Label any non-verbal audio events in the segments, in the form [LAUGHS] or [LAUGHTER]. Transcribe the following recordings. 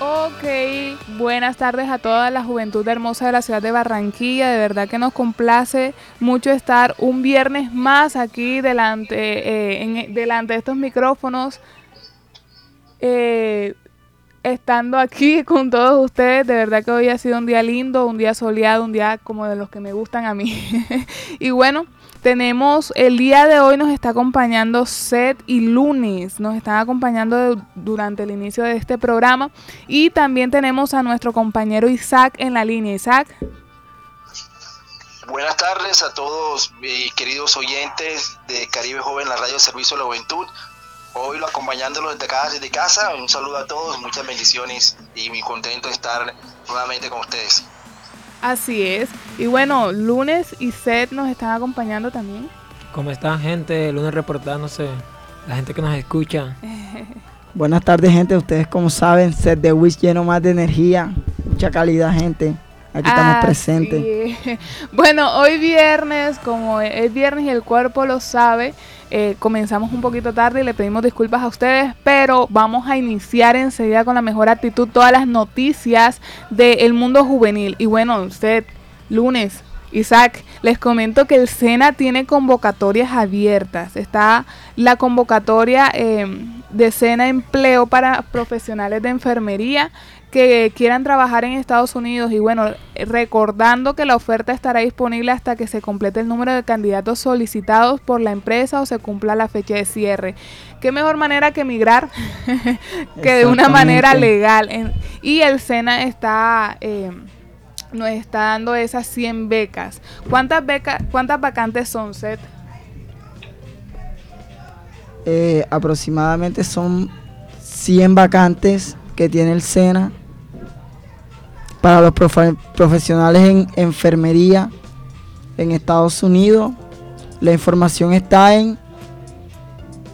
Ok, buenas tardes a toda la juventud hermosa de la ciudad de Barranquilla. De verdad que nos complace mucho estar un viernes más aquí delante, eh, delante de estos micrófonos. Eh, estando aquí [LAUGHS] con todos ustedes. De verdad que hoy ha sido un día lindo, un día soleado, un día como de los que me gustan a mí. [LAUGHS] y bueno, tenemos, el día de hoy nos está acompañando Seth y Lunes, nos están acompañando durante el inicio de este programa y también tenemos a nuestro compañero Isaac en la línea. Isaac. Buenas tardes a todos mis queridos oyentes de Caribe Joven, la radio Servicio de la Juventud. Hoy lo acompañándolos desde casa, desde casa. Un saludo a todos, muchas bendiciones y muy contento de estar nuevamente con ustedes. Así es. Y bueno, Lunes y Seth nos están acompañando también. ¿Cómo están, gente? Lunes reportándose. La gente que nos escucha. [LAUGHS] Buenas tardes, gente. Ustedes, como saben, Seth de Wish lleno más de energía, mucha calidad, gente. Aquí estamos presentes. [LAUGHS] Bueno, hoy viernes, como es viernes y el cuerpo lo sabe, eh, comenzamos un poquito tarde y le pedimos disculpas a ustedes, pero vamos a iniciar enseguida con la mejor actitud todas las noticias del mundo juvenil. Y bueno, usted, lunes, Isaac, les comento que el SENA tiene convocatorias abiertas. Está la convocatoria eh, de SENA Empleo para profesionales de enfermería que quieran trabajar en Estados Unidos y bueno, recordando que la oferta estará disponible hasta que se complete el número de candidatos solicitados por la empresa o se cumpla la fecha de cierre. ¿Qué mejor manera que emigrar [LAUGHS] que de una manera legal? y el SENA está... Eh, nos está dando esas 100 becas. ¿Cuántas becas, cuántas vacantes son, Seth? Eh, aproximadamente son 100 vacantes que tiene el SENA para los profesionales en enfermería en Estados Unidos. La información está en,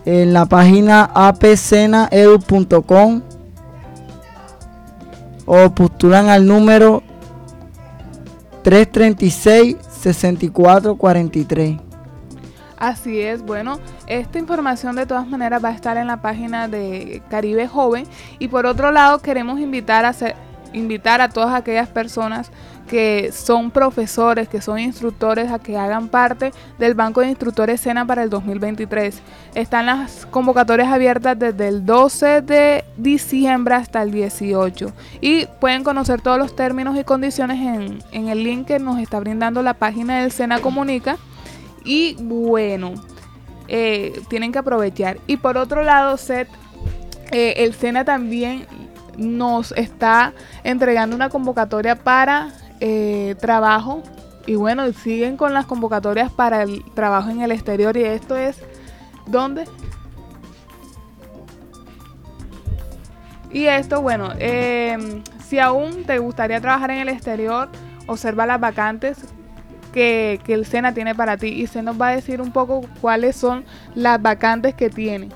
en la página apcenaedu.com o postulan al número 336 6443. Así es, bueno, esta información de todas maneras va a estar en la página de Caribe Joven y por otro lado queremos invitar a invitar a todas aquellas personas que son profesores, que son instructores, a que hagan parte del Banco de Instructores SENA para el 2023. Están las convocatorias abiertas desde el 12 de diciembre hasta el 18 y pueden conocer todos los términos y condiciones en, en el link que nos está brindando la página del SENA Comunica. Y bueno, eh, tienen que aprovechar. Y por otro lado, Seth, eh, el SENA también nos está entregando una convocatoria para eh, trabajo y bueno, siguen con las convocatorias para el trabajo en el exterior y esto es, ¿dónde? Y esto, bueno, em, si aún te gustaría trabajar en el exterior, observa las vacantes que, que el SENA tiene para ti y se nos va a decir un poco cuáles son las vacantes que tiene.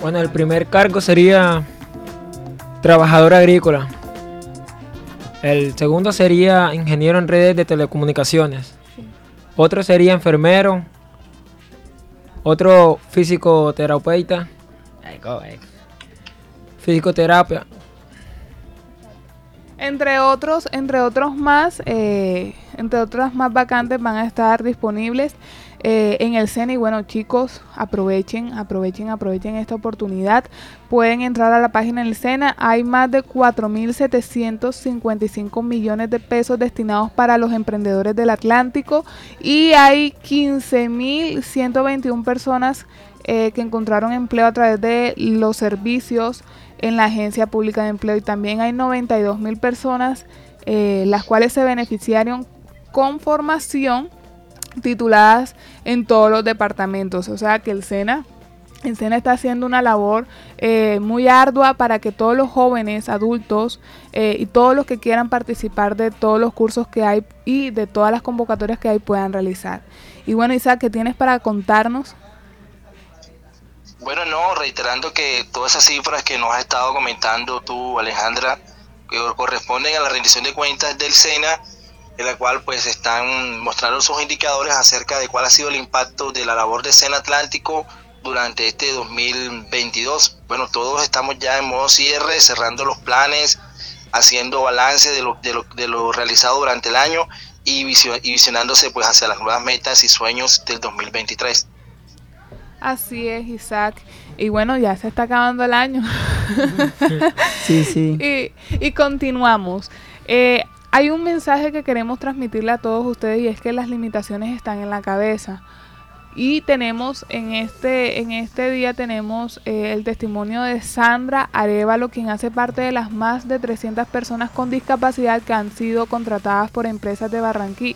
Bueno, el primer cargo sería trabajador agrícola. El segundo sería ingeniero en redes de telecomunicaciones. Otro sería enfermero. Otro físico terapeuta. Fisicoterapia. Entre otros, entre otros más, eh, entre otras más vacantes van a estar disponibles eh, en el SENA. Y bueno, chicos, aprovechen, aprovechen, aprovechen esta oportunidad. Pueden entrar a la página del SENA. Hay más de 4.755 millones de pesos destinados para los emprendedores del Atlántico. Y hay 15.121 personas eh, que encontraron empleo a través de los servicios en la Agencia Pública de Empleo. Y también hay 92 mil personas eh, las cuales se beneficiaron con formación tituladas en todos los departamentos. O sea que el SENA, el SENA está haciendo una labor eh, muy ardua para que todos los jóvenes, adultos eh, y todos los que quieran participar de todos los cursos que hay y de todas las convocatorias que hay puedan realizar. Y bueno, Isaac, ¿qué tienes para contarnos? Bueno, no, reiterando que todas esas cifras que nos has estado comentando tú, Alejandra, que corresponden a la rendición de cuentas del SENA, en la cual pues están mostrando sus indicadores acerca de cuál ha sido el impacto de la labor de SENA Atlántico durante este 2022. Bueno, todos estamos ya en modo cierre, cerrando los planes, haciendo balance de lo, de lo, de lo realizado durante el año y, visionándose pues hacia las nuevas metas y sueños del 2023. Así es, Isaac. Y bueno, ya se está acabando el año. [LAUGHS] sí, sí. [LAUGHS] Y, y continuamos. Eh, hay un mensaje que queremos transmitirle a todos ustedes y es que las limitaciones están en la cabeza. Y tenemos en este, en este día tenemos eh, el testimonio de Sandra Arevalo, quien hace parte de las más de 300 personas con discapacidad que han sido contratadas por empresas de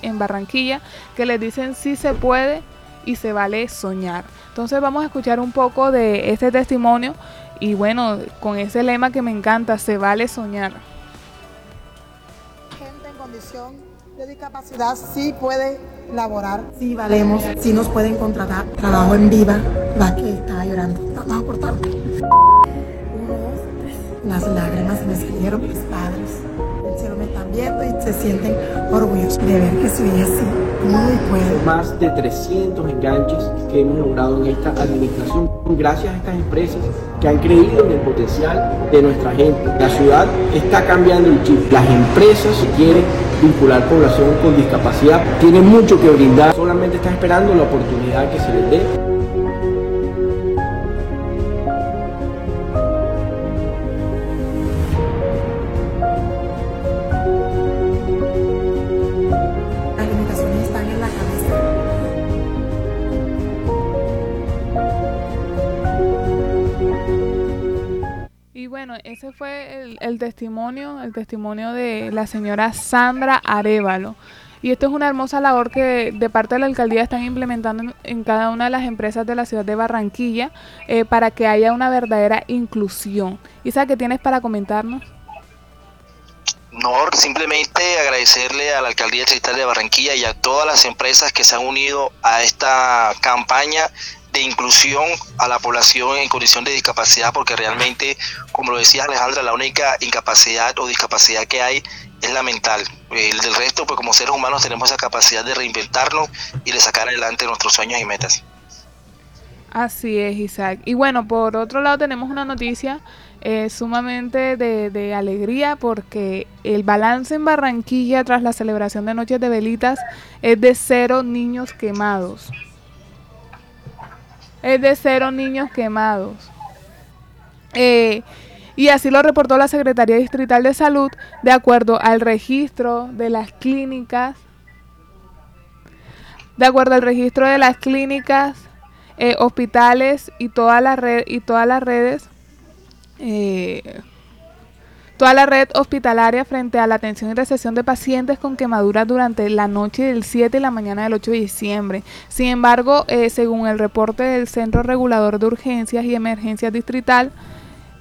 en Barranquilla, que les dicen si se puede y se vale soñar. Entonces vamos a escuchar un poco de este testimonio y bueno, con ese lema que me encanta, se vale soñar. Condición de discapacidad sí puede laborar, sí valemos, sí nos pueden contratar. Trabajo en viva, va que estaba llorando, trabajo por tanto. Las lágrimas me salieron mis padres. El cielo me están viendo y se sienten orgullosos de ver que soy así. Muy puede. Más de 300 enganches que hemos logrado en esta administración gracias a estas empresas que han creído en el potencial de nuestra gente. La ciudad está cambiando el chip. Las empresas quieren vincular población con discapacidad. Tiene mucho que brindar, solamente están esperando la oportunidad que se les dé. Ese fue el, testimonio, el testimonio de la señora Sandra Arevalo. Y esto es una hermosa labor que de parte de la alcaldía están implementando en, cada una de las empresas de la ciudad de Barranquilla eh, para que haya una verdadera inclusión. Isa, ¿qué tienes para comentarnos? No, simplemente agradecerle a la alcaldía distrital de Barranquilla y a todas las empresas que se han unido a esta campaña de inclusión a la población en condición de discapacidad, porque realmente, como lo decía Alejandra, la única incapacidad o discapacidad que hay es la mental. El del resto, pues como seres humanos tenemos esa capacidad de reinventarnos y de sacar adelante nuestros sueños y metas. Así es, Isaac. Y bueno, por otro lado tenemos una noticia eh, sumamente de, de, alegría porque el balance en Barranquilla tras la celebración de Noches de Velitas es de cero niños quemados es de cero niños quemados. Eh, y así lo reportó la Secretaría Distrital de Salud de acuerdo al registro de las clínicas. De acuerdo al registro de las clínicas, eh, hospitales y toda la red y todas las redes eh, toda la red hospitalaria frente a la atención y recepción de pacientes con quemaduras durante la noche del 7 y la mañana del 8 de diciembre. Sin embargo, eh, según el reporte del Centro Regulador de Urgencias y Emergencias Distrital,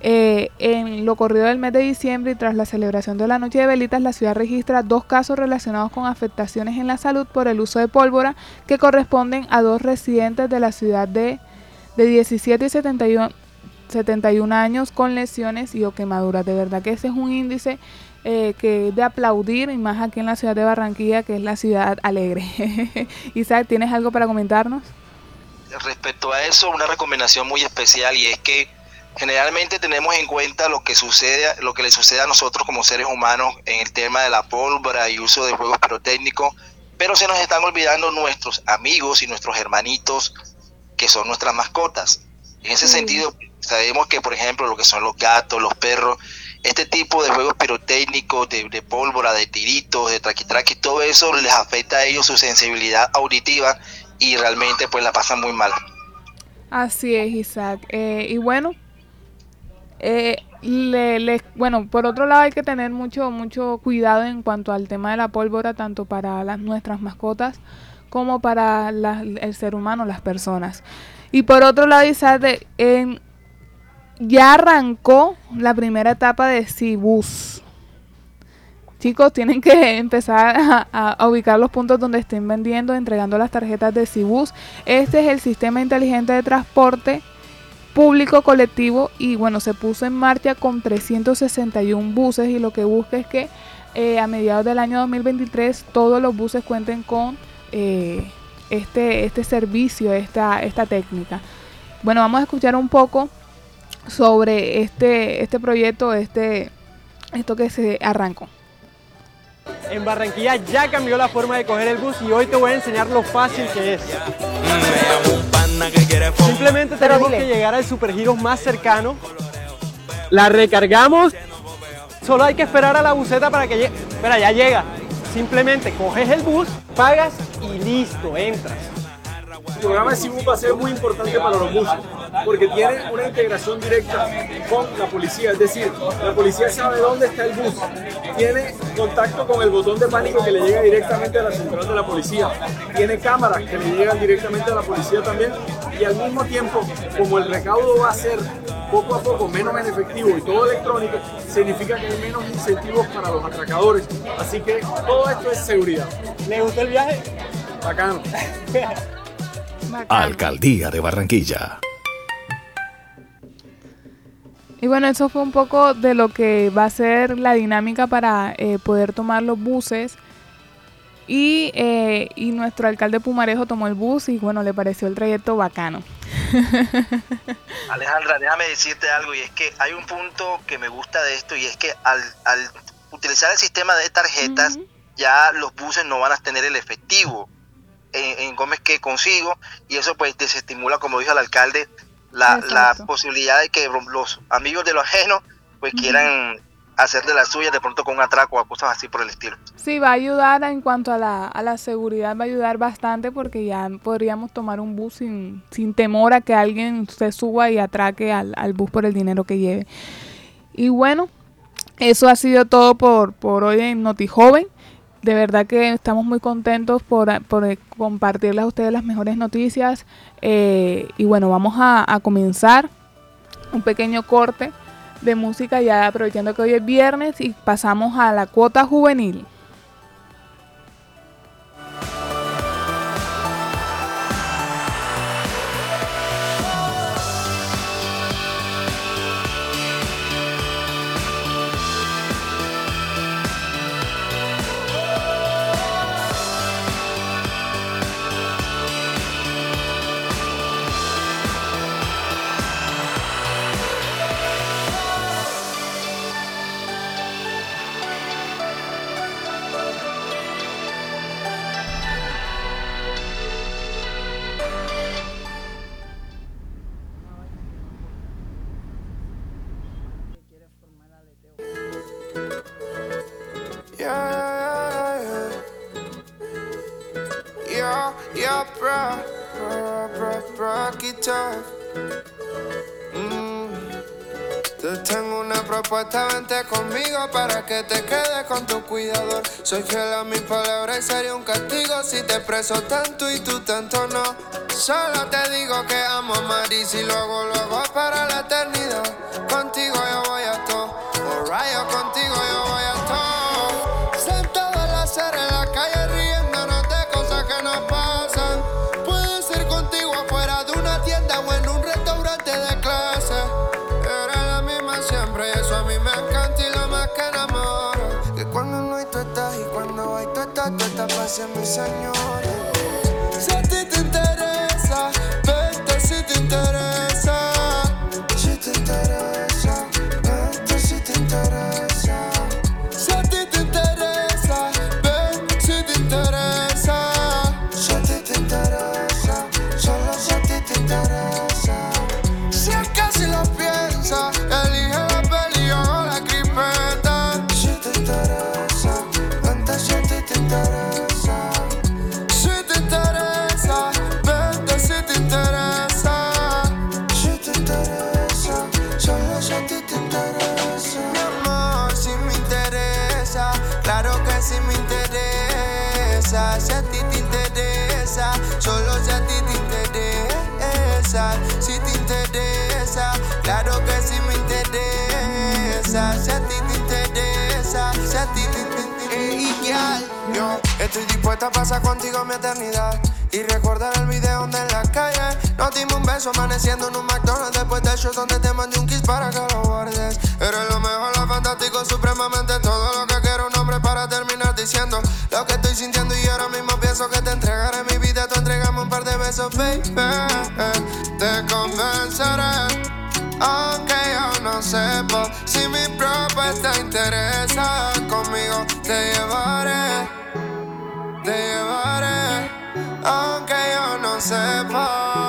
eh, en lo corrido del mes de diciembre y tras la celebración de la Noche de Velitas, la ciudad registra dos casos relacionados con afectaciones en la salud por el uso de pólvora que corresponden a dos residentes de la ciudad de, de 17 y 71 71 años con lesiones y o quemaduras. De verdad que ese es un índice eh, que es de aplaudir, y más aquí en la ciudad de Barranquilla, que es la ciudad alegre. [LAUGHS] Isaac, ¿tienes algo para comentarnos? Respecto a eso, una recomendación muy especial y es que generalmente tenemos en cuenta lo que sucede, lo que le sucede a nosotros como seres humanos en el tema de la pólvora y uso de juegos pirotécnicos, pero se nos están olvidando nuestros amigos y nuestros hermanitos que son nuestras mascotas. En ese sentido, Sabemos que, por ejemplo, lo que son los gatos, los perros, este tipo de juegos pirotécnicos, de, pólvora, de tiritos, de traquitraquis, todo eso les afecta a ellos su sensibilidad auditiva y realmente pues la pasan muy mal. Así es, Isaac. Eh, y bueno, eh, bueno, por otro lado hay que tener mucho, mucho cuidado en cuanto al tema de la pólvora, tanto para las, nuestras mascotas como para el ser humano, las personas. Y por otro lado, Isaac, en, ya arrancó la primera etapa de Cibus. Chicos, tienen que empezar a, ubicar los puntos donde estén vendiendo, entregando las tarjetas de Cibus. Este es el sistema inteligente de transporte público colectivo y bueno, se puso en marcha con 361 buses y lo que busca es que eh, a mediados del año 2023 todos los buses cuenten con eh, este, este servicio, esta, esta técnica. bueno, vamos a escuchar un poco sobre este, este proyecto, este, esto que se arrancó. En Barranquilla ya cambió la forma de coger el bus y hoy te voy a enseñar lo fácil que es. Simplemente tenemos que llegar al supergiro más cercano, la recargamos, solo hay que esperar a la buseta para que llegue. Espera, ya llega. Simplemente coges el bus, pagas y listo, entras. El programa de Simu va a ser muy importante para los buses porque tiene una integración directa con la policía, es decir, la policía sabe dónde está el bus, tiene contacto con el botón de pánico que le llega directamente a la central de la policía, tiene cámaras que le llegan directamente a la policía también y al mismo tiempo, como el recaudo va a ser poco a poco menos en efectivo y todo electrónico, significa que hay menos incentivos para los atracadores. Así que todo esto es seguridad. ¿Le gustó el viaje? Bacano. [LAUGHS] Alcaldía de Barranquilla. Y bueno, eso fue un poco de lo que va a ser la dinámica para eh, poder tomar los buses. Y, eh, y nuestro alcalde Pumarejo tomó el bus y bueno, le pareció el trayecto bacano. [LAUGHS] Alejandra, déjame decirte algo y es que hay un punto que me gusta de esto y es que al, al utilizar el sistema de tarjetas ya los buses no van a tener el efectivo en, en Gómez que consigo y eso pues desestimula, como dijo el alcalde, la, la posibilidad de que los amigos de lo ajeno pues quieran hacer de la suya de pronto con un atraco o cosas así por el estilo. Sí, va a ayudar en cuanto a la, a la seguridad, va a ayudar bastante porque ya podríamos tomar un bus sin, sin temor a que alguien se suba y atraque al, al bus por el dinero que lleve. Y bueno, eso ha sido todo por, por hoy en NotiJoven. De verdad que estamos muy contentos por, eh, compartirles a ustedes las mejores noticias. Eh, y bueno, vamos a, a comenzar un pequeño corte de música ya aprovechando que hoy es viernes y pasamos a la cuota juvenil. Una propuesta, vente conmigo para que te quedes con tu cuidador. Soy fiel a mis palabras y sería un castigo si te preso tanto y tú tanto no. Solo te digo que amo a Maris y luego, luego para la eternidad. Contigo estás para ser mi señora. Si a ti te interesa, vente si te interesa. Claro que sí me interesa. Si a ti te interesa, si a ti te interesa. Yo estoy dispuesta a pasar contigo mi eternidad. Y recordar el video donde en la calle nos dimos un beso amaneciendo en un McDonald's después del show donde te mandé un kiss para que lo guardes. Eres lo mejor, lo fantástico, supremamente todo lo que quiero para terminar diciendo lo que estoy sintiendo y ahora mismo pienso que te entregaré mi vida. Tú entregame un par de besos, baby. Te convenceré. Aunque yo no sepa si mi propuesta interesa, conmigo te llevaré, te llevaré, aunque yo no sepa.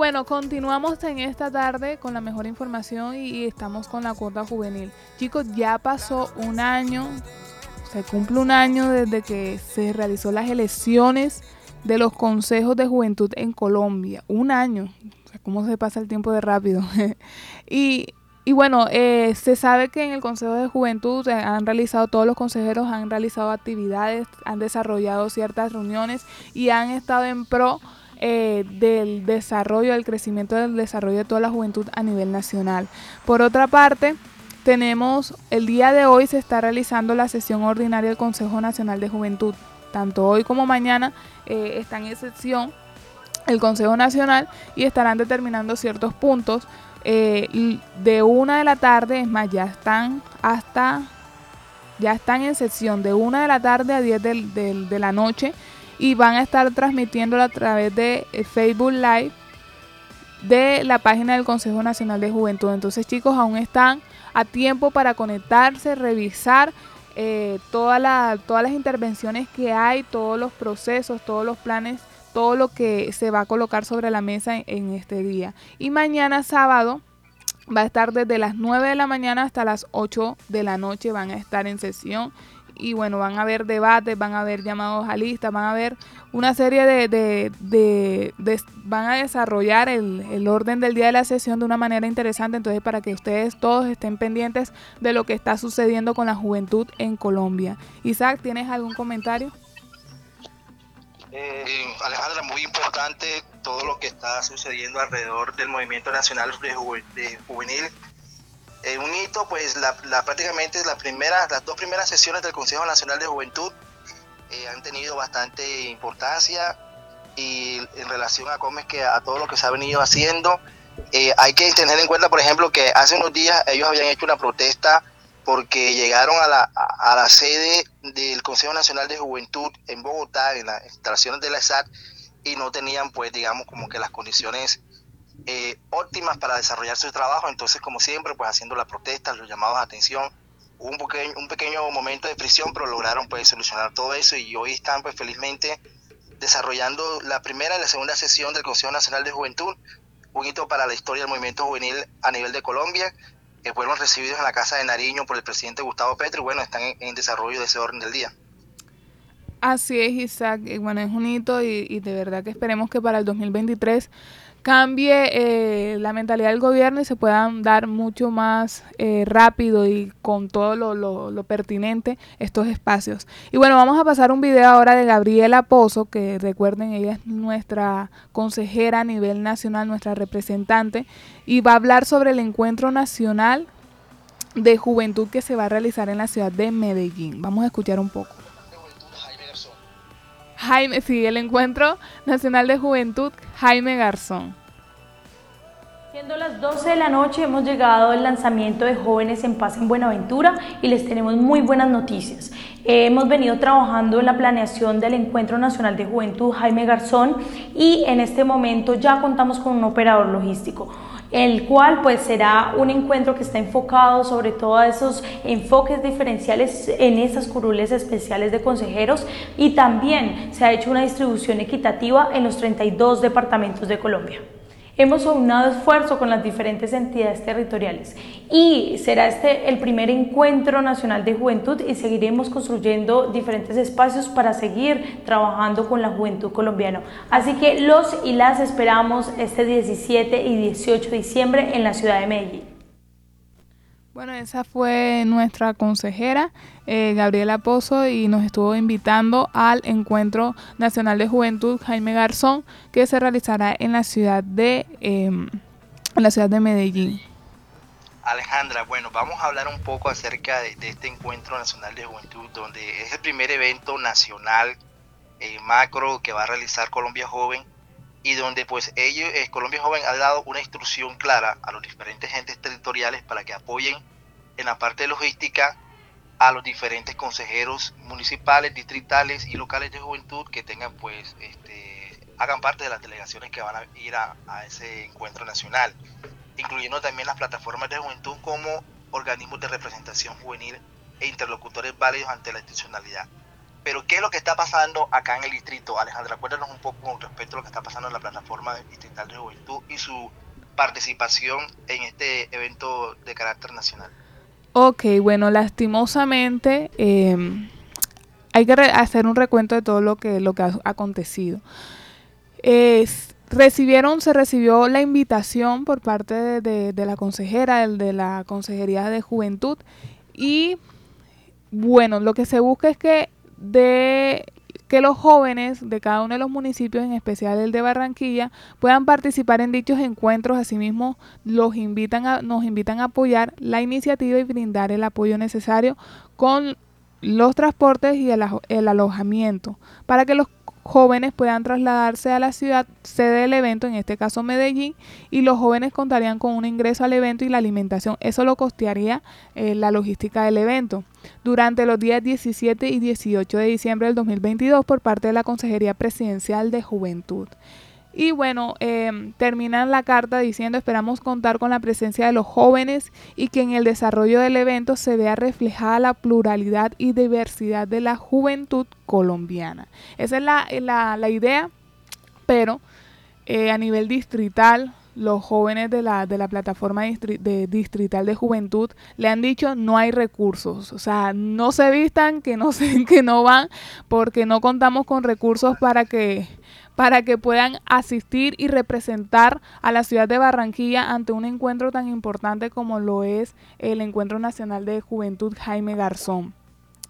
Bueno, continuamos en esta tarde con la mejor información y, estamos con la cuota juvenil. Chicos, ya pasó un año, se cumple un año desde que se realizó las elecciones de los consejos de juventud en Colombia. Un año. ¿Cómo se pasa el tiempo de rápido? [LAUGHS] y, y, bueno, eh, se sabe que en el Consejo de Juventud eh, han realizado, todos los consejeros han realizado actividades, han desarrollado ciertas reuniones y han estado en pro eh, del desarrollo, del crecimiento del desarrollo de toda la juventud a nivel nacional. Por otra parte, tenemos el día de hoy se está realizando la sesión ordinaria del Consejo Nacional de Juventud. Tanto hoy como mañana eh, están en sesión el Consejo Nacional y estarán determinando ciertos puntos. Eh, de una de la tarde, es más, ya están hasta, ya están en sesión de una de la tarde a 10 de la noche y van a estar transmitiéndolo a través de eh, Facebook Live de la página del Consejo Nacional de Juventud. Entonces chicos, aún están a tiempo para conectarse, revisar eh, todas las intervenciones que hay, todos los procesos, todos los planes, todo lo que se va a colocar sobre la mesa en, en este día. Y mañana sábado va a estar desde las 9 de la mañana hasta las 8 de la noche, van a estar en sesión y bueno, van a haber debates, van a haber llamados a listas, van a haber una serie de, de, de, van a desarrollar el, el, orden del día de la sesión de una manera interesante, entonces para que ustedes todos estén pendientes de lo que está sucediendo con la juventud en Colombia. Isaac, ¿tienes algún comentario? Eh, Alejandra, muy importante todo lo que está sucediendo alrededor del movimiento nacional de, juvenil eh, un hito, pues la, prácticamente la primera, las dos primeras sesiones del Consejo Nacional de Juventud eh, han tenido bastante importancia y en relación a cómo es que a todo lo que se ha venido haciendo, eh, hay que tener en cuenta, por ejemplo, que hace unos días ellos habían hecho una protesta porque llegaron a la, a, la sede del Consejo Nacional de Juventud en Bogotá, en las instalaciones de la ESAT, y no tenían, pues, digamos, como que las condiciones eh, óptimas para desarrollar su trabajo. Entonces, como siempre, pues haciendo las protestas, los llamados a atención, hubo un pequeño, momento de prisión, pero lograron pues solucionar todo eso y hoy están pues felizmente desarrollando la primera y la segunda sesión del Consejo Nacional de Juventud, un hito para la historia del movimiento juvenil a nivel de Colombia, que fueron recibidos en la Casa de Nariño por el presidente Gustavo Petro y bueno, están en, desarrollo de ese orden del día. Así es, Isaac. Bueno, es un hito y de verdad que esperemos que para el 2023 cambie eh, la mentalidad del gobierno y se puedan dar mucho más eh, rápido y con todo lo, lo, pertinente estos espacios. Y bueno, vamos a pasar un video ahora de Gabriela Pozo, que recuerden, ella es nuestra consejera a nivel nacional, nuestra representante, y va a hablar sobre el encuentro nacional de juventud que se va a realizar en la ciudad de Medellín. Vamos a escuchar un poco. Jaime, sí, el Encuentro Nacional de Juventud Jaime Garzón. Siendo las 12 de la noche hemos llegado al lanzamiento de Jóvenes en Paz en Buenaventura y les tenemos muy buenas noticias. hemos venido trabajando en la planeación del Encuentro Nacional de Juventud Jaime Garzón y en este momento ya contamos con un operador logístico el cual pues será un encuentro que está enfocado sobre todo a esos enfoques diferenciales en esas curules especiales de consejeros y también se ha hecho una distribución equitativa en los 32 departamentos de Colombia. Hemos aunado esfuerzo con las diferentes entidades territoriales y será este el primer encuentro nacional de juventud y seguiremos construyendo diferentes espacios para seguir trabajando con la juventud colombiana. Así que los y las esperamos este 17 y 18 de diciembre en la ciudad de Medellín. Bueno, esa fue nuestra consejera, eh, Gabriela Pozo, y nos estuvo invitando al Encuentro Nacional de Juventud Jaime Garzón, que se realizará en la ciudad de, em, la ciudad de Medellín. Alejandra, bueno, vamos a hablar un poco acerca de, este Encuentro Nacional de Juventud, donde es el primer evento nacional eh, macro que va a realizar Colombia Joven y donde pues ellos, eh, Colombia Joven ha dado una instrucción clara a los diferentes entes territoriales para que apoyen en la parte logística a los diferentes consejeros municipales, distritales y locales de juventud que tengan pues este, hagan parte de las delegaciones que van a ir a, a ese encuentro nacional incluyendo también las plataformas de juventud como organismos de representación juvenil e interlocutores válidos ante la institucionalidad. Pero, ¿qué es lo que está pasando acá en el distrito? Alejandra, cuéntanos un poco con respecto a lo que está pasando en la plataforma distrital de juventud y su participación en este evento de carácter nacional. Ok, bueno, lastimosamente em, hay que hacer un recuento de todo lo que, lo que ha acontecido. Recibieron, se recibió la invitación por parte de, la consejera, el de la Consejería de Juventud. Y bueno, lo que se busca es que de que los jóvenes de cada uno de los municipios, en especial el de Barranquilla, puedan participar en dichos encuentros. Asimismo, los invitan a, nos invitan a apoyar la iniciativa y brindar el apoyo necesario con los transportes y el, el alojamiento para que los jóvenes puedan trasladarse a la ciudad sede del evento, en este caso Medellín, y los jóvenes contarían con un ingreso al evento y la alimentación. Eso lo costearía eh, la logística del evento. Durante los días 17 y 18 de diciembre del 2022 por parte de la Consejería Presidencial de Juventud. Y bueno, em, terminan la carta diciendo esperamos contar con la presencia de los jóvenes y que en el desarrollo del evento se vea reflejada la pluralidad y diversidad de la juventud colombiana. Esa es la, la, idea, pero eh, a nivel distrital, los jóvenes de la, de la plataforma de distrital de juventud le han dicho no hay recursos, o sea, no se vistan, que no, se, [LAUGHS] que no van, porque no contamos con recursos para que para que puedan asistir y representar a la ciudad de Barranquilla ante un encuentro tan importante como lo es el Encuentro Nacional de Juventud Jaime Garzón.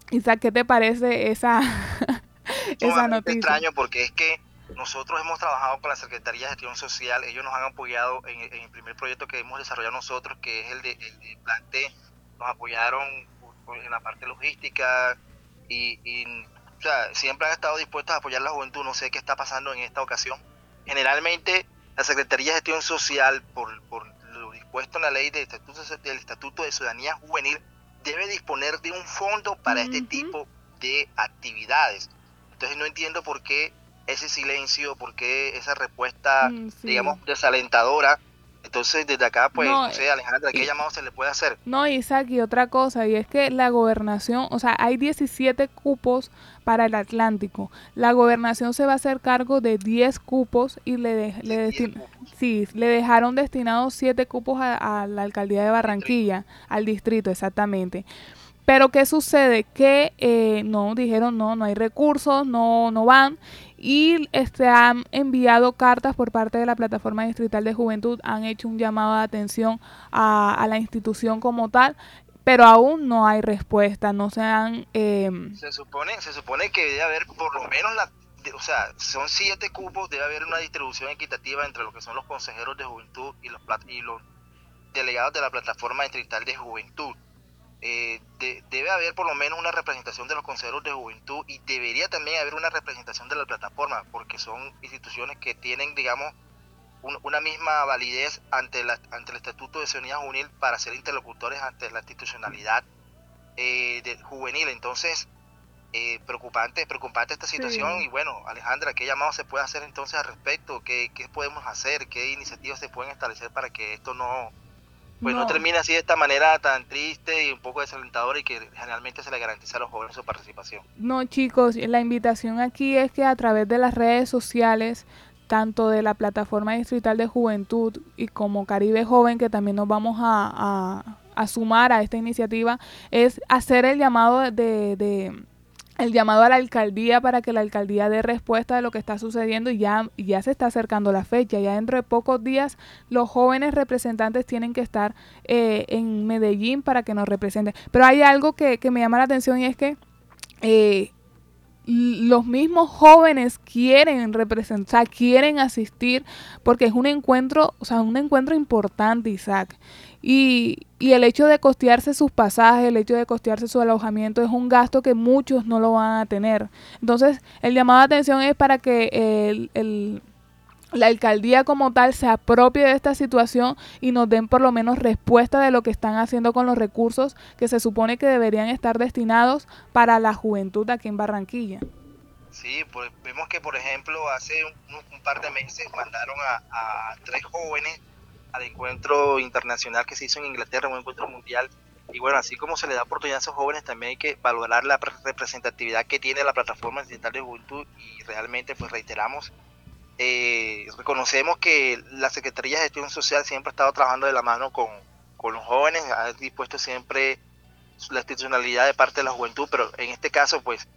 Isaac, ¿qué te parece esa, [LAUGHS] esa noticia? extraño porque es que nosotros hemos trabajado con la Secretaría de Gestión Social, ellos nos han apoyado en, el primer proyecto que hemos desarrollado nosotros, que es el de, el de Plante, nos apoyaron en la parte logística y, y o sea, siempre han estado dispuestos a apoyar a la juventud. No sé qué está pasando en esta ocasión. Generalmente, la Secretaría de Gestión Social, por, lo dispuesto en la ley del Estatuto, del Estatuto de Ciudadanía Juvenil, debe disponer de un fondo para este tipo de actividades. Entonces, no entiendo por qué ese silencio, por qué esa respuesta, mm, digamos, desalentadora entonces, desde acá, pues, no, sé, Alejandra, ¿qué llamado se le puede hacer? No, Isaac, y otra cosa, y es que la gobernación, o sea, hay 17 cupos para el Atlántico. La gobernación se va a hacer cargo de 10 cupos y le, le, sí, le dejaron destinados 7 cupos a, la alcaldía de Barranquilla, al distrito, exactamente. Pero ¿qué sucede? Que eh, no, dijeron no, no hay recursos, no, no van y este, han enviado cartas por parte de la Plataforma Distrital de Juventud, han hecho un llamado de atención a, la institución como tal, pero aún no hay respuesta, no se han... Em, se, supone, se supone que debe haber por lo menos la... O sea, son siete cupos, debe haber una distribución equitativa entre lo que son los consejeros de juventud y los, y los delegados de la Plataforma Distrital de Juventud. Eh, debe haber por lo menos una representación de los consejeros de juventud y debería también haber una representación de la plataforma, porque son instituciones que tienen, digamos, una misma validez ante, la, ante el Estatuto de Ciudadanía Juvenil para ser interlocutores ante la institucionalidad eh, de, juvenil. Entonces, eh, preocupante, preocupante esta situación y bueno, Alejandra, ¿qué llamado se puede hacer entonces al respecto? ¿Qué, ¿Qué podemos hacer? ¿Qué iniciativas se pueden establecer para que esto no, pues no. termina así de esta manera tan triste y un poco desalentadora y que generalmente se le garantiza a los jóvenes su participación. No, chicos, la invitación aquí es que a través de las redes sociales, tanto de la plataforma distrital de juventud y como Caribe Joven, que también nos vamos a, a, sumar a esta iniciativa, es hacer el llamado de el llamado a la alcaldía para que la alcaldía dé respuesta de lo que está sucediendo y ya, ya se está acercando la fecha. Ya dentro de pocos días los jóvenes representantes tienen que estar eh, en Medellín para que nos representen. Pero hay algo que, que me llama la atención y es que eh, los mismos jóvenes quieren representar, quieren asistir, porque es un encuentro, o sea, un encuentro importante, Isaac. Y, y, el hecho de costearse sus pasajes, el hecho de costearse su alojamiento es un gasto que muchos no lo van a tener. Entonces, el llamado de atención es para que el, el, la alcaldía como tal se apropie de esta situación y nos den por lo menos respuesta de lo que están haciendo con los recursos que se supone que deberían estar destinados para la juventud aquí en Barranquilla. Sí, pues vemos que por ejemplo hace un, un par de meses mandaron a, a, tres jóvenes al encuentro internacional que se hizo en Inglaterra, un encuentro mundial. Y bueno, así como se le da oportunidad a esos jóvenes, también hay que valorar la representatividad que tiene la plataforma digital de juventud y realmente pues reiteramos eh, reconocemos que la Secretaría de Gestión Social siempre ha estado trabajando de la mano con, con los jóvenes, ha dispuesto siempre la institucionalidad de parte de la juventud, pero en este caso, pues,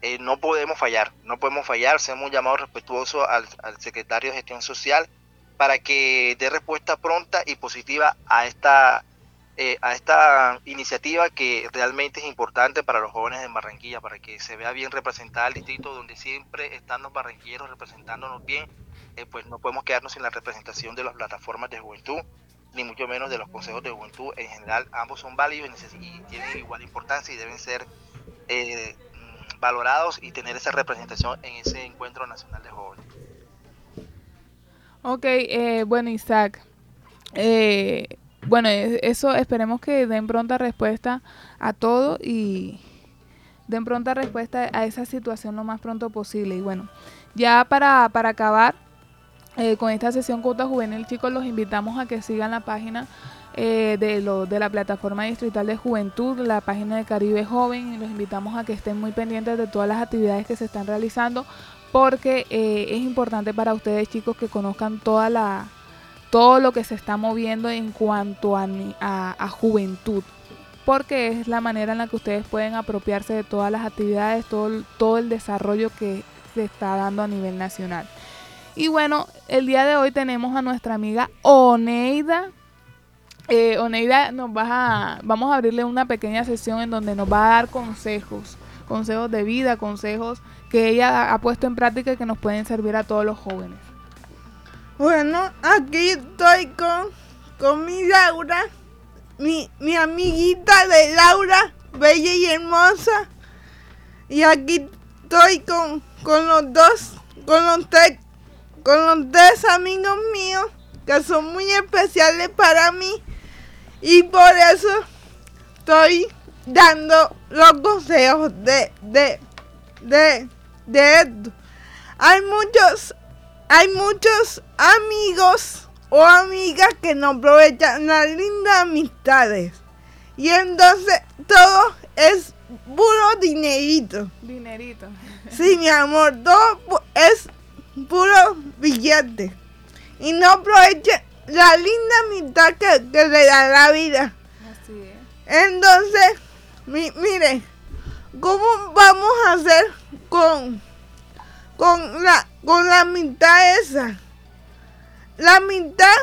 eh, no podemos fallar, no podemos fallar, hacemos un llamado respetuoso al, al, secretario de Gestión Social para que dé respuesta pronta y positiva a esta eh, a esta iniciativa que realmente es importante para los jóvenes de Barranquilla, para que se vea bien representada el distrito donde siempre están los barranquilleros representándonos bien, eh, pues no podemos quedarnos sin la representación de las plataformas de juventud, ni mucho menos de los consejos de juventud. En general, ambos son válidos y tienen igual importancia y deben ser eh, valorados y tener esa representación en ese encuentro nacional de jóvenes. Ok, eh, bueno Isaac, eh, bueno, eso esperemos que den pronta respuesta a todo y den pronta respuesta a esa situación lo más pronto posible. Y bueno, ya para, para acabar eh, con esta sesión Cuota Juvenil, chicos, los invitamos a que sigan la página eh, de, lo, de la plataforma distrital de juventud, la página de Caribe Joven, y los invitamos a que estén muy pendientes de todas las actividades que se están realizando, porque eh, es importante para ustedes, chicos, que conozcan toda la todo lo que se está moviendo en cuanto a, a, juventud, porque es la manera en la que ustedes pueden apropiarse de todas las actividades, todo, todo el desarrollo que se está dando a nivel nacional. Y bueno, el día de hoy tenemos a nuestra amiga Oneida. Eh, Oneida nos va a, vamos a abrirle una pequeña sesión en donde nos va a dar consejos, consejos de vida, consejos que ella ha puesto en práctica y que nos pueden servir a todos los jóvenes. Bueno, aquí estoy con, con mi Laura, mi, mi amiguita de Laura, bella y hermosa. Y aquí estoy con, con los dos, con los tres, con los tres amigos míos que son muy especiales para mí. Y por eso estoy dando los consejos de, de, de, de esto. Hay muchos hay muchos amigos o amigas que no aprovechan las lindas amistades. Y entonces todo es puro dinerito. Dinerito. Sí, mi amor, todo es puro billete. Y no aprovechen la linda amistad que, que le da la vida. Así es. Entonces, mi, mire, ¿cómo vamos a hacer con con la, con la mitad esa. La mitad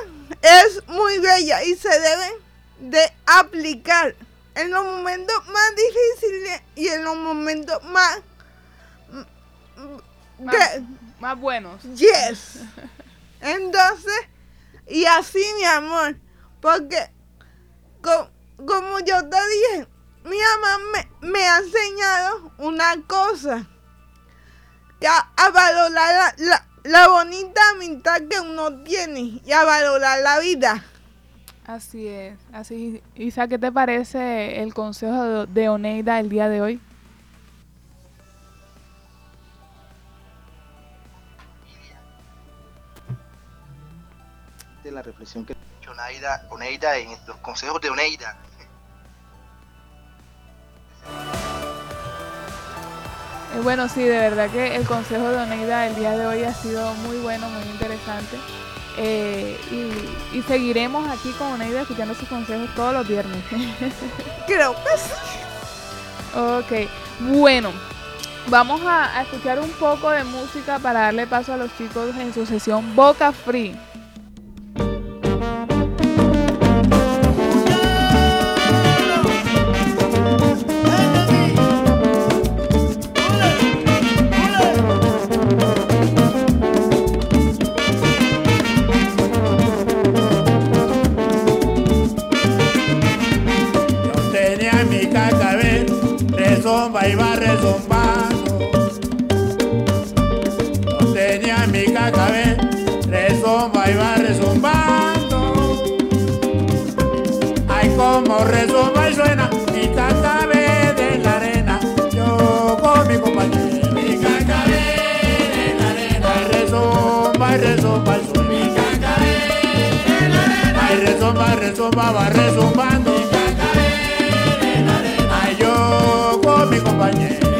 es muy bella y se debe de aplicar en los momentos más difíciles y en los momentos más... Más, que, más buenos. Yes. [LAUGHS] Entonces, y así mi amor, porque co, como yo te dije, mi mamá me, me ha enseñado una cosa a, a valorar la, la, la, bonita amistad que uno tiene y a valorar la vida. Así es, así. Isa, ¿qué te parece el consejo de, Oneida el día de hoy? De la reflexión que ha hecho Oneida, Oneida en los consejos de Oneida bueno, sí, de verdad que el consejo de Oneida el día de hoy ha sido muy bueno, muy interesante. Eh, y, y, seguiremos aquí con Oneida escuchando sus consejos todos los viernes. [LAUGHS] Creo que sí. Ok, bueno. Vamos a, a escuchar un poco de música para darle paso a los chicos en su sesión Boca Free. Ay, rezomba, va rezombando. Ay, yo con mi compañero.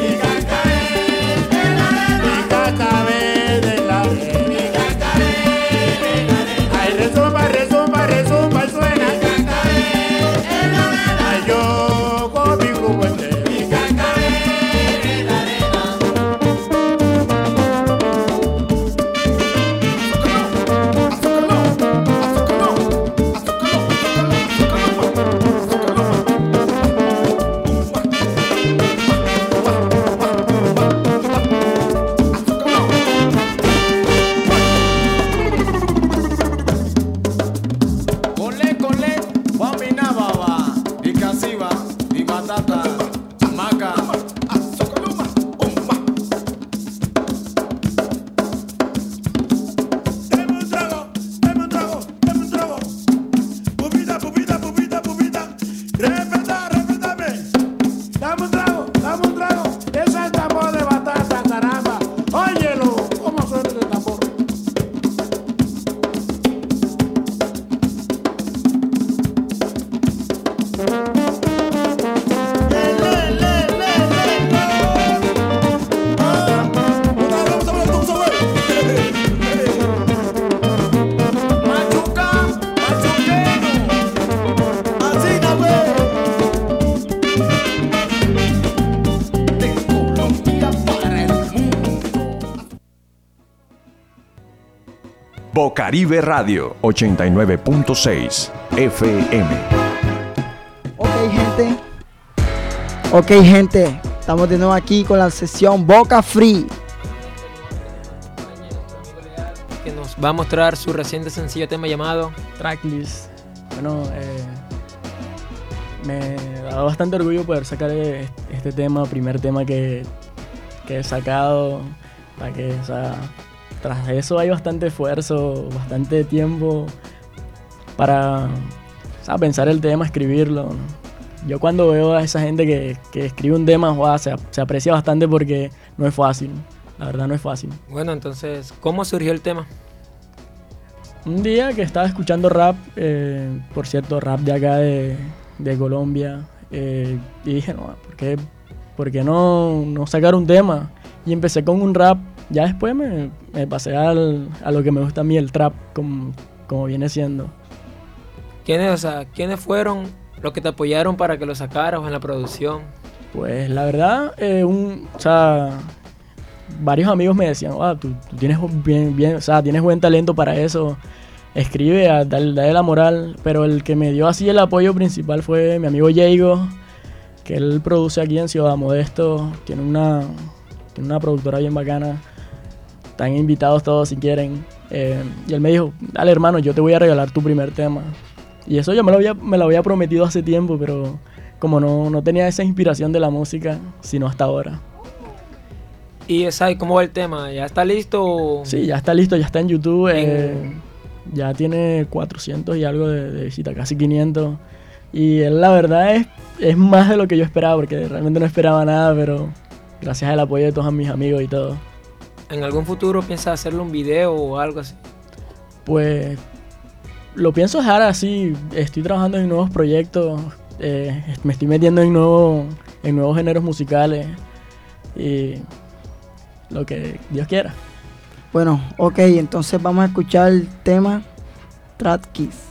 Bocaribe Radio 89.6 FM. Ok, gente. Ok, gente. Estamos de nuevo aquí con la sesión Boca Free. Que nos va a mostrar su reciente sencillo tema llamado Tracklist. Bueno, eh, me da bastante orgullo poder sacar eh, este tema, primer tema que, que he sacado. Para que, o sea, tras eso hay bastante esfuerzo, bastante tiempo para o sea, pensar el tema, escribirlo. ¿no? Yo cuando veo a esa gente que, que escribe un tema, se, se aprecia bastante porque no es fácil. La verdad no es fácil. Bueno, entonces, ¿cómo surgió el tema? Un día que estaba escuchando rap, eh, por cierto, rap de acá de, de Colombia, eh, y dije, no, ¿por qué, por qué no, no sacar un tema? Y empecé con un rap, ya después me, me pasé al- a lo que me gusta a mí, el trap, como, como viene siendo. ¿Quiénes, o sea, ¿Quiénes fueron los que te apoyaron para que lo sacaras en la producción? Pues la verdad, eh, un, o sea, varios amigos me decían, "Ah, tú, tú tienes bien, bien, o sea, tienes buen talento para eso, escribe, dale, dale la moral. Pero el que me dio así el apoyo principal fue mi amigo Diego, que él produce aquí en Ciudad Modesto, tiene una, tiene una productora bien bacana. Están invitados todos si quieren. Eh, y él me dijo, dale hermano, yo te voy a regalar tu primer tema. Y eso yo me lo había, me lo había prometido hace tiempo, pero como no, no tenía esa inspiración de la música, sino hasta ahora. Y, ¿y ¿cómo va el tema? ¿Ya está listo? Sí, ya está listo, ya está en YouTube. eh, ya tiene 400 y algo de, de visitas, casi 500. Y él, la verdad es, es más de lo que yo esperaba, porque realmente no esperaba nada, pero gracias al apoyo de todos mis amigos y todo. ¿En algún futuro piensas hacerle un video o algo así? Pues lo pienso dejar así. Estoy trabajando en nuevos proyectos. eh, me estoy metiendo en, nuevo, en nuevos géneros musicales. Y lo que Dios quiera. Bueno, ok, entonces vamos a escuchar el tema Trap Kiss.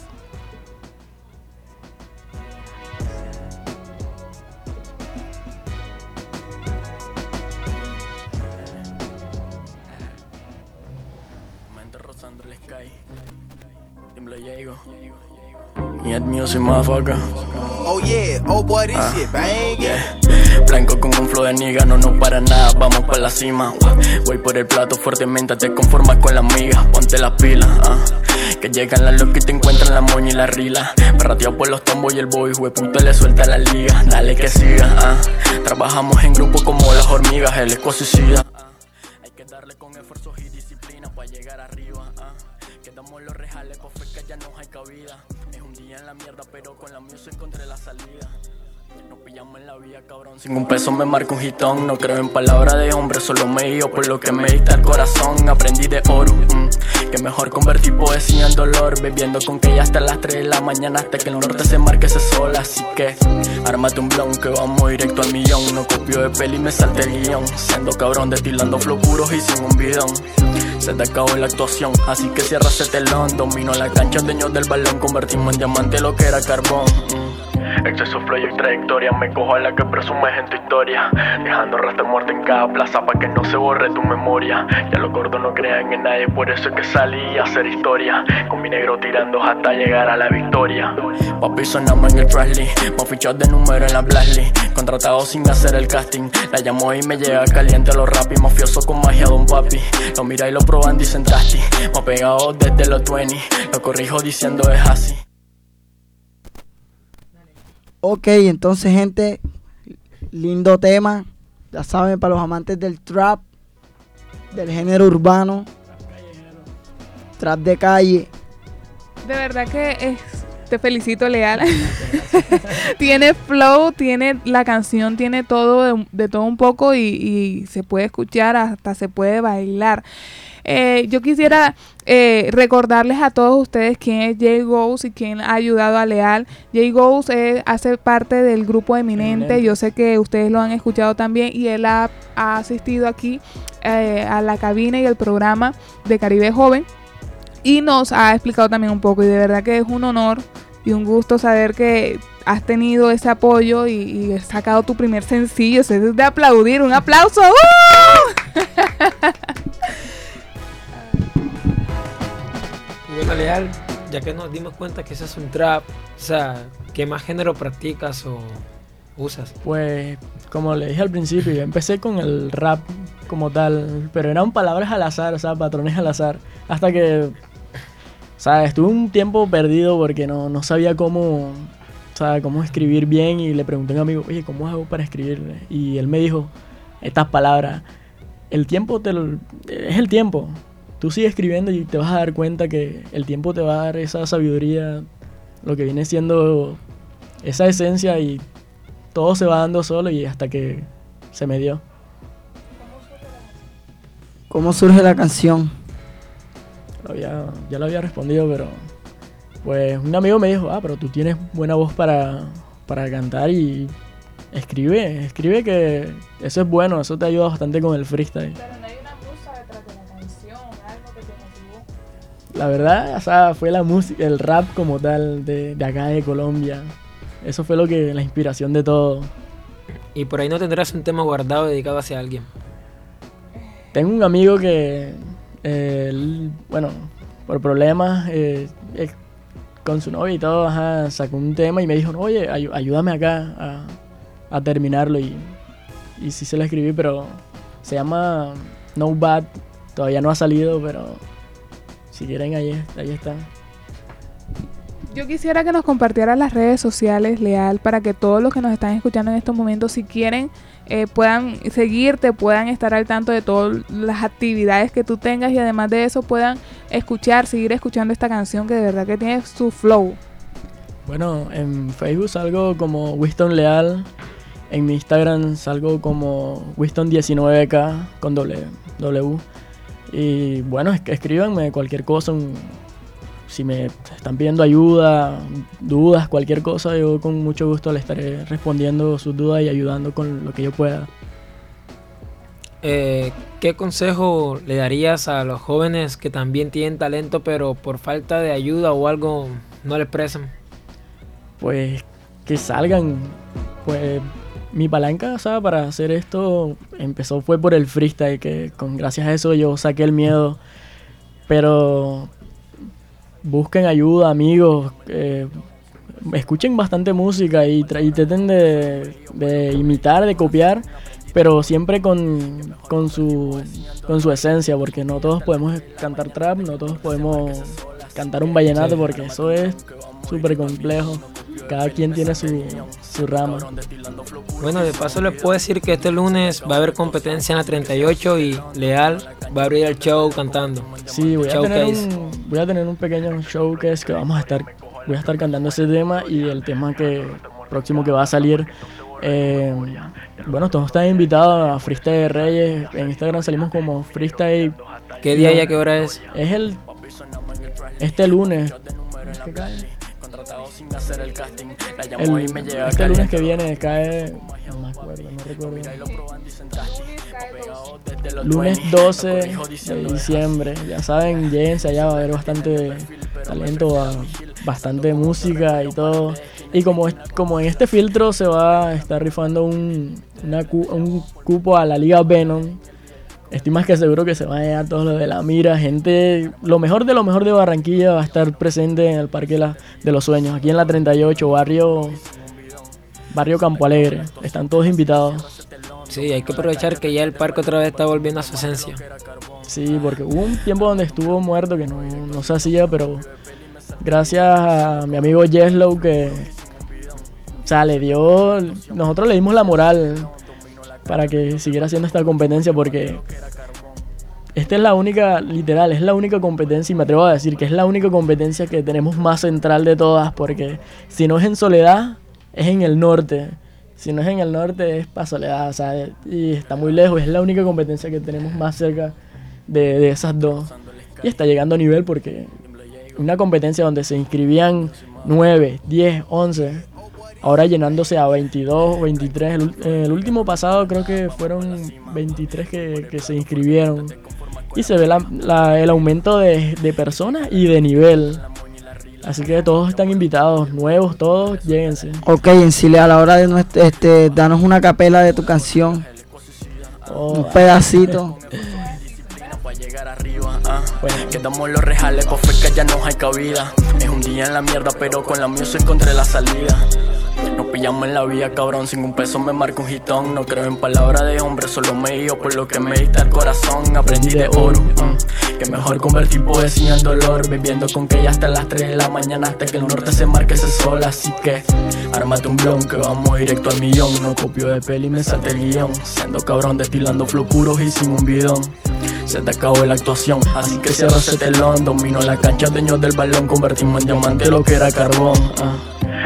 Music, motherfucker. Oh yeah, oh boy, this Ah, shit bang. yeah. Blanco con un flow de niga, no nos para nada, vamos para la cima. Voy por el plato fuertemente, te conformas con la miga, ponte las pilas. ah. Que llegan las locas y te encuentran la moña y la rila. Perrateado por los tombos y el boy, hueputo le suelta la liga. Dale que siga, ah. Trabajamos en grupo como las hormigas, el escocicida. Hay que darle con esfuerzos y disciplina para llegar arriba. ah. Quedamos los rejales, pues que ya no hay cabida. En la mierda, pero con la music encontré la salida. Nos pillamos en la vía, cabrón. Sin un peso me marco un hitón. No creo en palabra de hombre, solo me guío por lo que me dicta el corazón. Aprendí de oro, mm, que mejor convertir poesía en dolor. Bebiendo con que ya hasta las 3 de la mañana, hasta que el norte se marque ese sol. Así que, ármate un blon que vamos directo al millón. No copio de peli, me salte guion. Siendo cabrón, destilando flow puros y sin un bidón. Se te acabó la actuación, así que cierra ese telón. Domino la cancha, dueño del balón. Convertimos en diamante lo que era carbón. Exceso flow y trayectoria, me cojo a la que presumes en tu historia. Dejando rastro muerto en cada plaza para que no se borre tu memoria. Ya los gordos no crean en nadie, por eso es que salí a hacer historia. Con mi negro tirando hasta llegar a la victoria. Papi sonamos en el Trasly, más de número en la Blastly. Contratado sin hacer el casting. La llamo y me llega caliente a los rap mafioso con magia don papi. Lo mira y lo proban, dicen trasti. Me ha pegado desde los 20, lo corrijo diciendo es así. Ok, entonces gente, lindo tema. Ya saben, para los amantes del trap, del género urbano, trap de calle. De verdad que es, te felicito, Leal. [LAUGHS] tiene flow, tiene la canción, tiene todo de, todo un poco y se puede escuchar, hasta se puede bailar. Eh, yo quisiera eh, recordarles a todos ustedes quién es Jay Ghost y quién ha ayudado a Leal. Jay Ghost eh, hace parte del grupo Eminente. Eminente. Yo sé que ustedes lo han escuchado también y él ha, ha asistido aquí eh, a la cabina y el programa de Caribe Joven y nos ha explicado también un poco y de verdad que es un honor y un gusto saber que has tenido ese apoyo y, y has sacado tu primer sencillo. Eso es de aplaudir. Un aplauso. ¡Uh! [LAUGHS] bueno, Leal, ya que nos dimos cuenta que ese es un trap, o sea, ¿qué más género practicas o usas? Pues, como le dije al principio, yo empecé con el rap como tal, pero eran palabras al azar, o sea, patrones al azar. Hasta que, o sea, estuve un tiempo perdido porque no, no sabía cómo, o sea, cómo escribir bien y le pregunté a un amigo, oye, ¿cómo hago para escribir? Y él me dijo estas palabras, el tiempo te lo- es el tiempo. Tú sigues escribiendo y te vas a dar cuenta que el tiempo te va a dar esa sabiduría, lo que viene siendo esa esencia y todo se va dando solo y hasta que se me dio. ¿Cómo surge la canción? Lo había- ya lo había respondido, pero pues un amigo me dijo, ah, pero tú tienes buena voz para, para cantar y escribe, escribe que eso es bueno, eso te ayuda bastante con el freestyle. La verdad, o sea, fue la música, el rap como tal de, de acá de Colombia. Eso fue lo que, la inspiración de todo. Y por ahí no tendrás un tema guardado dedicado hacia alguien. Tengo un amigo que, eh, él, bueno, por problemas eh, eh, con su novia y todo, ajá, sacó un tema y me dijo, oye, ay- ayúdame acá a, a terminarlo. Y, y sí se lo escribí, pero se llama No Bad. Todavía no ha salido, pero si quieren, ahí, ahí está. Yo quisiera que nos compartieran las redes sociales, Leal, para que todos los que nos están escuchando en estos momentos, si quieren, eh, puedan seguirte, puedan estar al tanto de todas las actividades que tú tengas y además de eso puedan escuchar, seguir escuchando esta canción que de verdad que tiene su flow. Bueno, en Facebook salgo como Winston Leal. En mi Instagram salgo como Winston19K con doble W. Y bueno, escríbanme cualquier cosa. un- si me están pidiendo ayuda, dudas, cualquier cosa, yo con mucho gusto le estaré respondiendo sus dudas y ayudando con lo que yo pueda. Eh, ¿Qué consejo le darías a los jóvenes que también tienen talento pero por falta de ayuda o algo no le expresan? pues que salgan. Pues mi palanca, o sea, para hacer esto empezó fue por el freestyle, que con gracias a eso yo saqué el miedo. Pero busquen ayuda, amigos, eh, escuchen bastante música y, tra- y traten de, de imitar, de copiar, pero siempre con, con, su, con su esencia, porque no todos podemos cantar trap, no todos podemos cantar un vallenato, porque eso es súper complejo. Cada quien tiene su, su rama. Bueno, de paso les puedo decir que este lunes va a haber competencia en la 38 y Leal va a abrir el show cantando. Sí, voy a, tener un, voy a tener un pequeño showcase que vamos a estar, voy a estar cantando ese tema y el tema que próximo que va a salir. eh, bueno, todos están invitados a Freestyle de Reyes. En Instagram salimos como Freestyle. ¿Qué día y a qué hora es? Es el este lunes. sin hacer el este lunes que viene cae. No me acuerdo, no recuerdo. Lunes 12 de diciembre. Ya saben, lléguense allá, va a haber bastante talento, bastante música y todo. Y como, como en este filtro se va a estar rifando un, una un cupo a la Liga Venom, estoy más que seguro que se van a llegar todos los de la mira. Gente, lo mejor de lo mejor de Barranquilla va a estar presente en el Parque de, la- de los Sueños, aquí en la 38, barrio, barrio Campo Alegre. Están todos invitados. Sí, hay que aprovechar que ya el parque otra vez está volviendo a su esencia. Sí, porque hubo un tiempo donde estuvo muerto que no, no se hacía, pero gracias a mi amigo Jeslow que, o sea, le dio, nosotros le dimos la moral para que siguiera haciendo esta competencia porque esta es la única, literal, es la única competencia y me atrevo a decir que es la única competencia que tenemos más central de todas porque si no es en Soledad, es en el norte. Si no es en el norte, es para Soledad, o sea, y está muy lejos, es la única competencia que tenemos más cerca de, de esas dos. Y está llegando a nivel porque una competencia donde se inscribían 9, 10, 11, ahora llenándose a 22, 23. El, el último pasado creo que fueron 23 que, que se inscribieron. Y se ve la- la- el aumento de, de personas y de nivel. Así que todos están invitados, nuevos, todos, lléguense. Ok, Encile, a la hora de nuestro, este, danos una capela de tu canción. Un pedacito. [LAUGHS] Ah, Quedamos los rejales, pa' que ya no hay cabida. Es un día en la mierda, pero con la music encontré la salida. Nos pillamos en la vía, cabrón, sin un peso me marco un hitón. No creo en palabras de hombre, solo me guío por lo que me dicta el corazón. Aprendí de oro, mm, que mejor convertir poesía en dolor. Bebiendo con que ya hasta las 3 de la mañana, hasta que el norte se marque ese sol. Así que, ármate un blon, que vamos directo al millón. No copio de peli, me salte el guion. Siendo cabrón, destilando flow puros y sin un bidón. Se te acabó la actuación, así que cierra ese telón. Domino la cancha, dueño del balón, convertimos en diamante lo que era carbón. ah.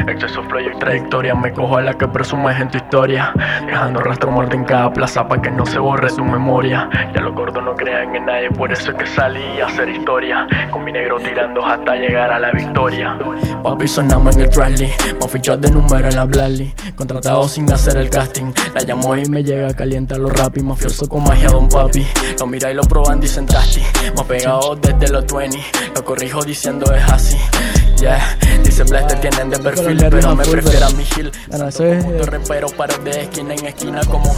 Exceso flow y trayectoria, me cojo a la que presumes en tu historia. Dejando rastro muerto en cada plaza para que no se borre su memoria. Ya los gordos no crean en nadie, por eso es que salí a hacer historia. Con mi negro tirando hasta llegar a la victoria. Papi sonamos en el rally, más fichas de número en la Blally. Contratado sin hacer el casting. La llamo y me llega a calientar los rap y mafioso con magia don papi. Lo mira y lo proban, dicen tasti. Más pegado desde los 20. Lo corrijo diciendo es así. Yeah, dice Bless te tienen de perfil, pero me prefiero a mi Gil. Bueno, eso es. Repero para de esquina en esquina como.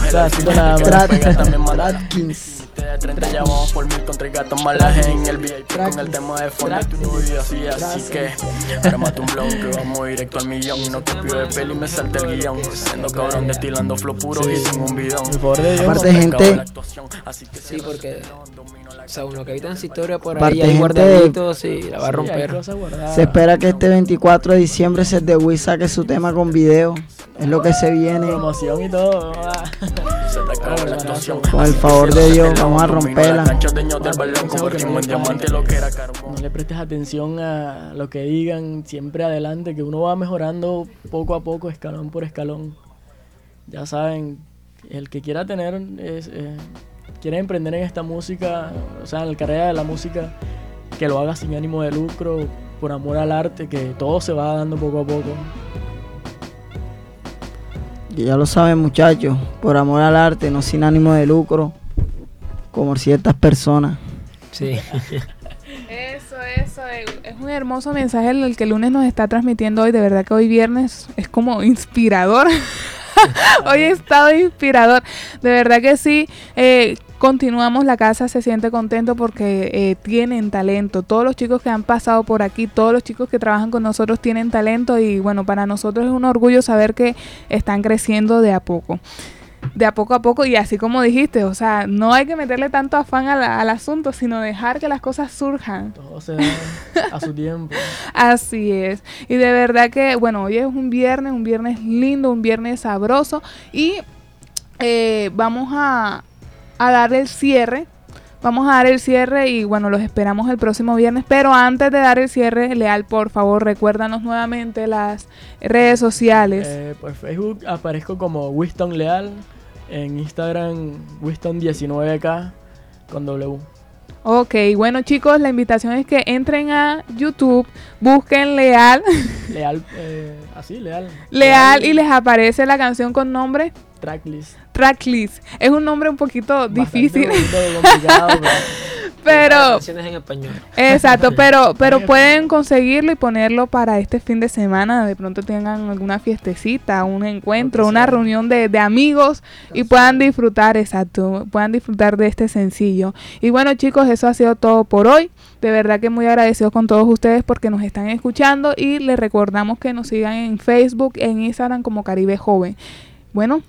Atkins. De 30 ya vamos por mil contra el gato malaje en el VIP con el tema de fondo tu novio así así que armate un blog que vamos directo al millón no copio de peli me salta el guion. Siendo cabrón destilando flow puro y sin un bidón. Aparte, gente, Sí, porque o sea, uno que habita en su historia por Parte ahí hay guardaditos y la va a romper. se espera que este 24 de diciembre se The Wiz saque su tema con video. Es lo que se viene. Promoción y todo. [LAUGHS] se te acabó la actuación Con el favor de Dios, vamos a romperla. No le prestes atención a lo que digan, siempre adelante, que uno va mejorando poco a poco, escalón por escalón. Ya saben, el que quiera tener, es, eh, quiere emprender en esta música, o sea, en la carrera de la música, que lo haga sin ánimo de lucro, por amor al arte, que todo se va dando poco a poco. Y ya lo saben muchachos, por amor al arte, no sin ánimo de lucro, como ciertas personas. Sí. Eso, eso, es un hermoso mensaje el que el lunes nos está transmitiendo hoy. De verdad que hoy viernes es como inspirador. [LAUGHS] hoy he estado inspirador. De verdad que sí. Eh, continuamos. La casa se siente contento porque eh, tienen talento. Todos los chicos que han pasado por aquí, todos los chicos que trabajan con nosotros tienen talento y bueno, para nosotros es un orgullo saber que están creciendo de a poco de a poco a poco y así como dijiste, o sea, no hay que meterle tanto afán al asunto, sino dejar que las cosas surjan. Todo se da a su tiempo. [LAUGHS] Así es. Y de verdad que, bueno, hoy es un viernes, un viernes lindo, un viernes sabroso y eh, vamos a, a dar el cierre. Vamos a dar el cierre y bueno, los esperamos el próximo viernes. Pero antes de dar el cierre, Leal, por favor, recuérdanos nuevamente las redes sociales. Eh, por Facebook aparezco como Winston Leal. En Instagram, Winston19K con W. Ok, bueno chicos, la invitación es que entren a YouTube, busquen Leal, [LAUGHS] Leal, eh, así, Leal. Leal y les aparece la canción con nombre Tracklist. Tracklist. Es un nombre un poquito difícil. poquito complicado, pero [LAUGHS] Canciones en español. exacto, [LAUGHS] pero pero pueden conseguirlo y ponerlo para este fin de semana. De pronto tengan alguna fiestecita, un encuentro, una reunión de, de amigos y puedan disfrutar, exacto, puedan disfrutar de este sencillo. Y bueno chicos, eso ha sido todo por hoy. De verdad que muy agradecidos con todos ustedes porque nos están escuchando y les recordamos que nos sigan en Facebook, en Instagram como Caribe Joven. Bueno,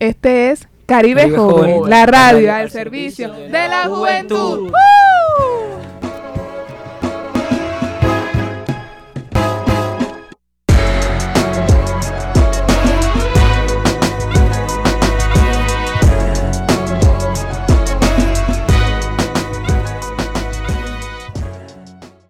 este es Caribe, Caribe Joven, Joven, la radio al servicio de la juventud.